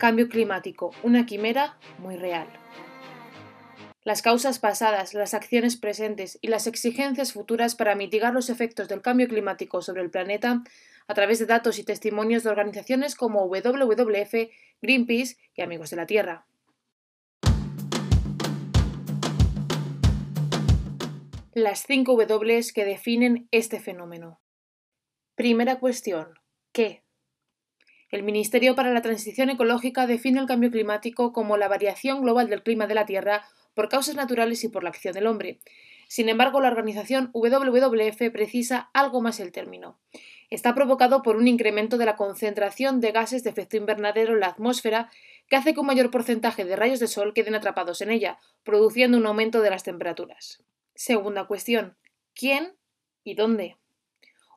Cambio climático, una quimera muy real. Las causas pasadas, las acciones presentes y las exigencias futuras para mitigar los efectos del cambio climático sobre el planeta a través de datos y testimonios de organizaciones como WWF, Greenpeace y Amigos de la Tierra. Las cinco W que definen este fenómeno. Primera cuestión. ¿Qué? El Ministerio para la Transición Ecológica define el cambio climático como la variación global del clima de la Tierra por causas naturales y por la acción del hombre. Sin embargo, la organización WWF precisa algo más el término. Está provocado por un incremento de la concentración de gases de efecto invernadero en la atmósfera que hace que un mayor porcentaje de rayos de sol queden atrapados en ella, produciendo un aumento de las temperaturas. Segunda cuestión. ¿Quién y dónde?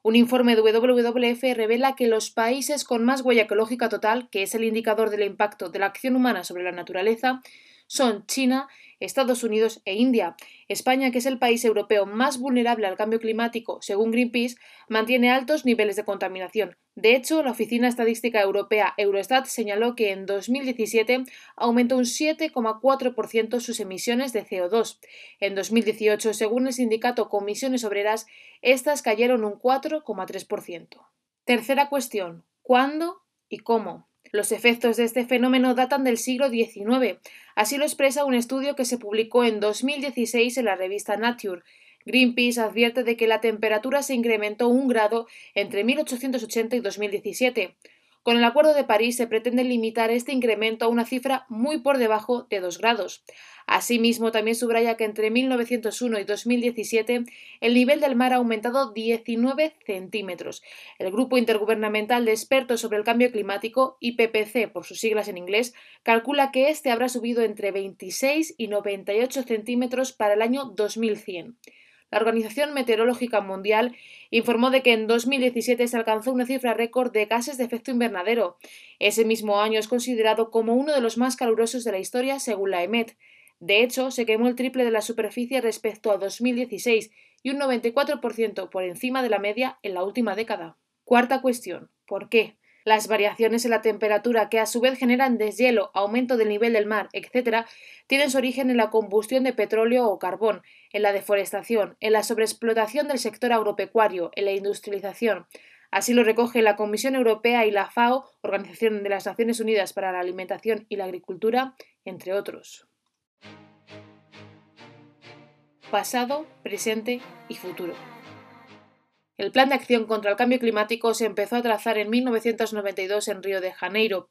Un informe de WWF revela que los países con más huella ecológica total, que es el indicador del impacto de la acción humana sobre la naturaleza, son China, Estados Unidos e India. España, que es el país europeo más vulnerable al cambio climático, según Greenpeace, mantiene altos niveles de contaminación. De hecho, la Oficina Estadística Europea Eurostat señaló que en 2017 aumentó un 7,4% sus emisiones de CO2. En 2018, según el sindicato Comisiones Obreras, estas cayeron un 4,3%. Tercera cuestión. ¿Cuándo y cómo? Los efectos de este fenómeno datan del siglo XIX. Así lo expresa un estudio que se publicó en 2016 en la revista Nature. Greenpeace advierte de que la temperatura se incrementó un grado entre 1880 y 2017. Con el Acuerdo de París se pretende limitar este incremento a una cifra muy por debajo de 2 grados. Asimismo, también subraya que entre 1901 y 2017 el nivel del mar ha aumentado 19 centímetros. El Grupo Intergubernamental de Expertos sobre el Cambio Climático, IPPC por sus siglas en inglés, calcula que este habrá subido entre 26 y 98 centímetros para el año 2100 la Organización Meteorológica Mundial informó de que en 2017 se alcanzó una cifra récord de gases de efecto invernadero. Ese mismo año es considerado como uno de los más calurosos de la historia según la EMET. De hecho, se quemó el triple de la superficie respecto a 2016 y un 94% por encima de la media en la última década. Cuarta cuestión. ¿Por qué? Las variaciones en la temperatura, que a su vez generan deshielo, aumento del nivel del mar, etc., tienen su origen en la combustión de petróleo o carbón, en la deforestación, en la sobreexplotación del sector agropecuario, en la industrialización. Así lo recoge la Comisión Europea y la FAO, Organización de las Naciones Unidas para la Alimentación y la Agricultura, entre otros. Pasado, presente y futuro. El Plan de Acción contra el Cambio Climático se empezó a trazar en 1992 en Río de Janeiro.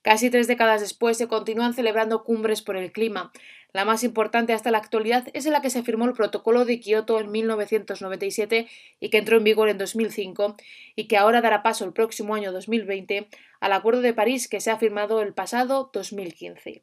Casi tres décadas después se continúan celebrando cumbres por el clima. La más importante hasta la actualidad es la que se firmó el Protocolo de Kioto en 1997 y que entró en vigor en 2005 y que ahora dará paso el próximo año 2020 al Acuerdo de París que se ha firmado el pasado 2015.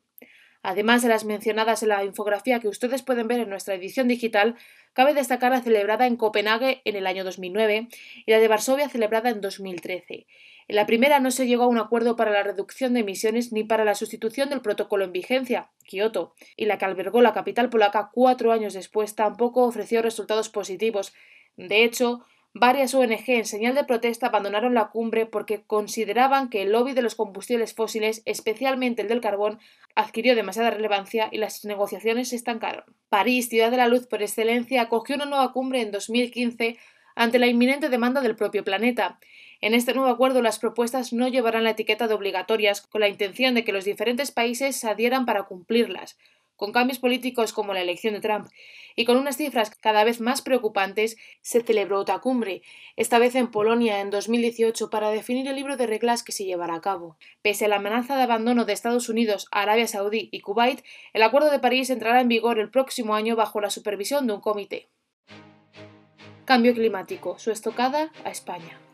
Además de las mencionadas en la infografía que ustedes pueden ver en nuestra edición digital, cabe destacar la celebrada en Copenhague en el año 2009 y la de Varsovia celebrada en 2013. En la primera no se llegó a un acuerdo para la reducción de emisiones ni para la sustitución del protocolo en vigencia, Kioto, y la que albergó la capital polaca cuatro años después tampoco ofreció resultados positivos. De hecho, Varias ONG en señal de protesta abandonaron la cumbre porque consideraban que el lobby de los combustibles fósiles, especialmente el del carbón, adquirió demasiada relevancia y las negociaciones se estancaron. París, ciudad de la luz por excelencia, acogió una nueva cumbre en 2015 ante la inminente demanda del propio planeta. En este nuevo acuerdo las propuestas no llevarán la etiqueta de obligatorias con la intención de que los diferentes países se adhieran para cumplirlas con cambios políticos como la elección de Trump y con unas cifras cada vez más preocupantes, se celebró otra cumbre, esta vez en Polonia en 2018 para definir el libro de reglas que se llevará a cabo. Pese a la amenaza de abandono de Estados Unidos, Arabia Saudí y Kuwait, el Acuerdo de París entrará en vigor el próximo año bajo la supervisión de un comité. Cambio climático, su estocada a España.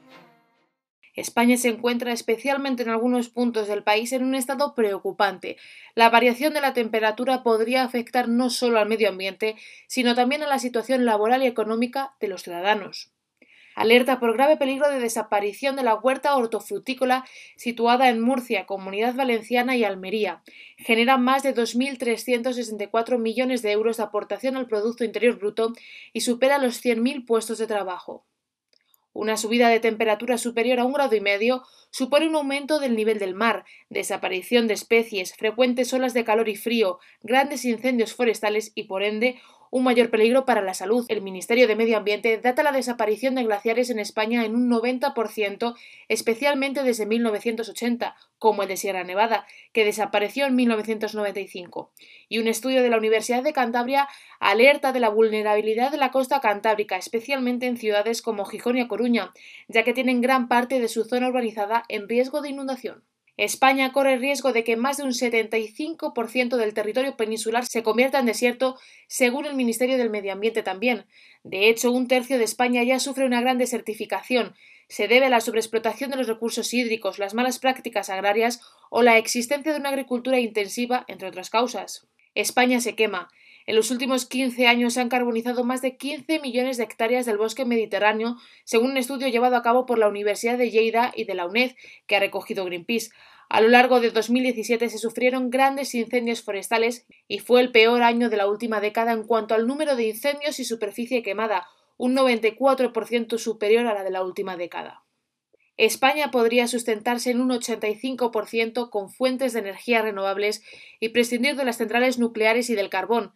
España se encuentra especialmente en algunos puntos del país en un estado preocupante. La variación de la temperatura podría afectar no solo al medio ambiente, sino también a la situación laboral y económica de los ciudadanos. Alerta por grave peligro de desaparición de la huerta hortofrutícola situada en Murcia, Comunidad Valenciana y Almería. Genera más de 2.364 millones de euros de aportación al Producto Interior Bruto y supera los 100.000 puestos de trabajo. Una subida de temperatura superior a un grado y medio supone un aumento del nivel del mar, desaparición de especies, frecuentes olas de calor y frío, grandes incendios forestales y, por ende, un mayor peligro para la salud. El Ministerio de Medio Ambiente data la desaparición de glaciares en España en un 90%, especialmente desde 1980, como el de Sierra Nevada, que desapareció en 1995. Y un estudio de la Universidad de Cantabria alerta de la vulnerabilidad de la costa cantábrica, especialmente en ciudades como Gijón y A Coruña, ya que tienen gran parte de su zona urbanizada en riesgo de inundación. España corre el riesgo de que más de un 75% del territorio peninsular se convierta en desierto, según el Ministerio del Medio Ambiente también. De hecho, un tercio de España ya sufre una gran desertificación. Se debe a la sobreexplotación de los recursos hídricos, las malas prácticas agrarias o la existencia de una agricultura intensiva, entre otras causas. España se quema. En los últimos 15 años se han carbonizado más de 15 millones de hectáreas del bosque mediterráneo, según un estudio llevado a cabo por la Universidad de Lleida y de la UNED, que ha recogido Greenpeace. A lo largo de 2017 se sufrieron grandes incendios forestales y fue el peor año de la última década en cuanto al número de incendios y superficie quemada, un 94% superior a la de la última década. España podría sustentarse en un 85% con fuentes de energía renovables y prescindir de las centrales nucleares y del carbón,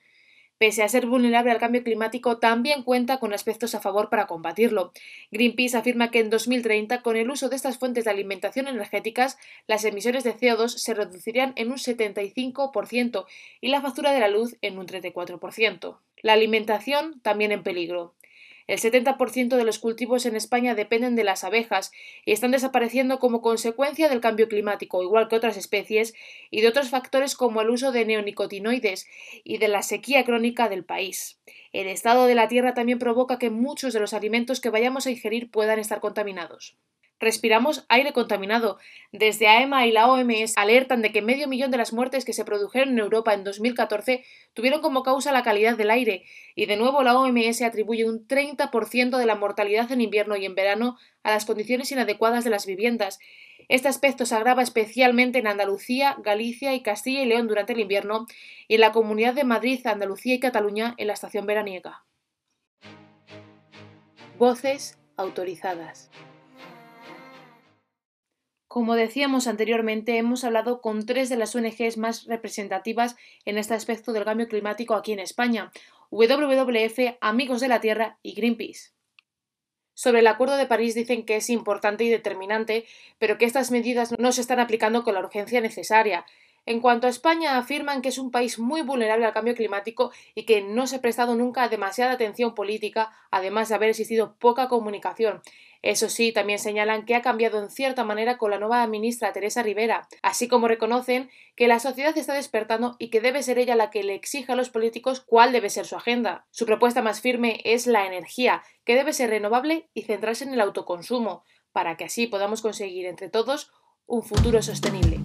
Pese a ser vulnerable al cambio climático, también cuenta con aspectos a favor para combatirlo. Greenpeace afirma que en 2030, con el uso de estas fuentes de alimentación energéticas, las emisiones de CO2 se reducirían en un 75% y la factura de la luz en un 34%. La alimentación también en peligro. El 70% de los cultivos en España dependen de las abejas y están desapareciendo como consecuencia del cambio climático, igual que otras especies, y de otros factores como el uso de neonicotinoides y de la sequía crónica del país. El estado de la tierra también provoca que muchos de los alimentos que vayamos a ingerir puedan estar contaminados respiramos aire contaminado. Desde AEMA y la OMS alertan de que medio millón de las muertes que se produjeron en Europa en 2014 tuvieron como causa la calidad del aire, y de nuevo la OMS atribuye un 30% de la mortalidad en invierno y en verano a las condiciones inadecuadas de las viviendas. Este aspecto se agrava especialmente en Andalucía, Galicia y Castilla y León durante el invierno y en la Comunidad de Madrid, Andalucía y Cataluña en la estación veraniega. Voces autorizadas. Como decíamos anteriormente, hemos hablado con tres de las ONGs más representativas en este aspecto del cambio climático aquí en España, WWF, Amigos de la Tierra y Greenpeace. Sobre el Acuerdo de París dicen que es importante y determinante, pero que estas medidas no se están aplicando con la urgencia necesaria. En cuanto a España, afirman que es un país muy vulnerable al cambio climático y que no se ha prestado nunca demasiada atención política, además de haber existido poca comunicación. Eso sí, también señalan que ha cambiado en cierta manera con la nueva ministra Teresa Rivera, así como reconocen que la sociedad está despertando y que debe ser ella la que le exija a los políticos cuál debe ser su agenda. Su propuesta más firme es la energía, que debe ser renovable y centrarse en el autoconsumo, para que así podamos conseguir entre todos un futuro sostenible.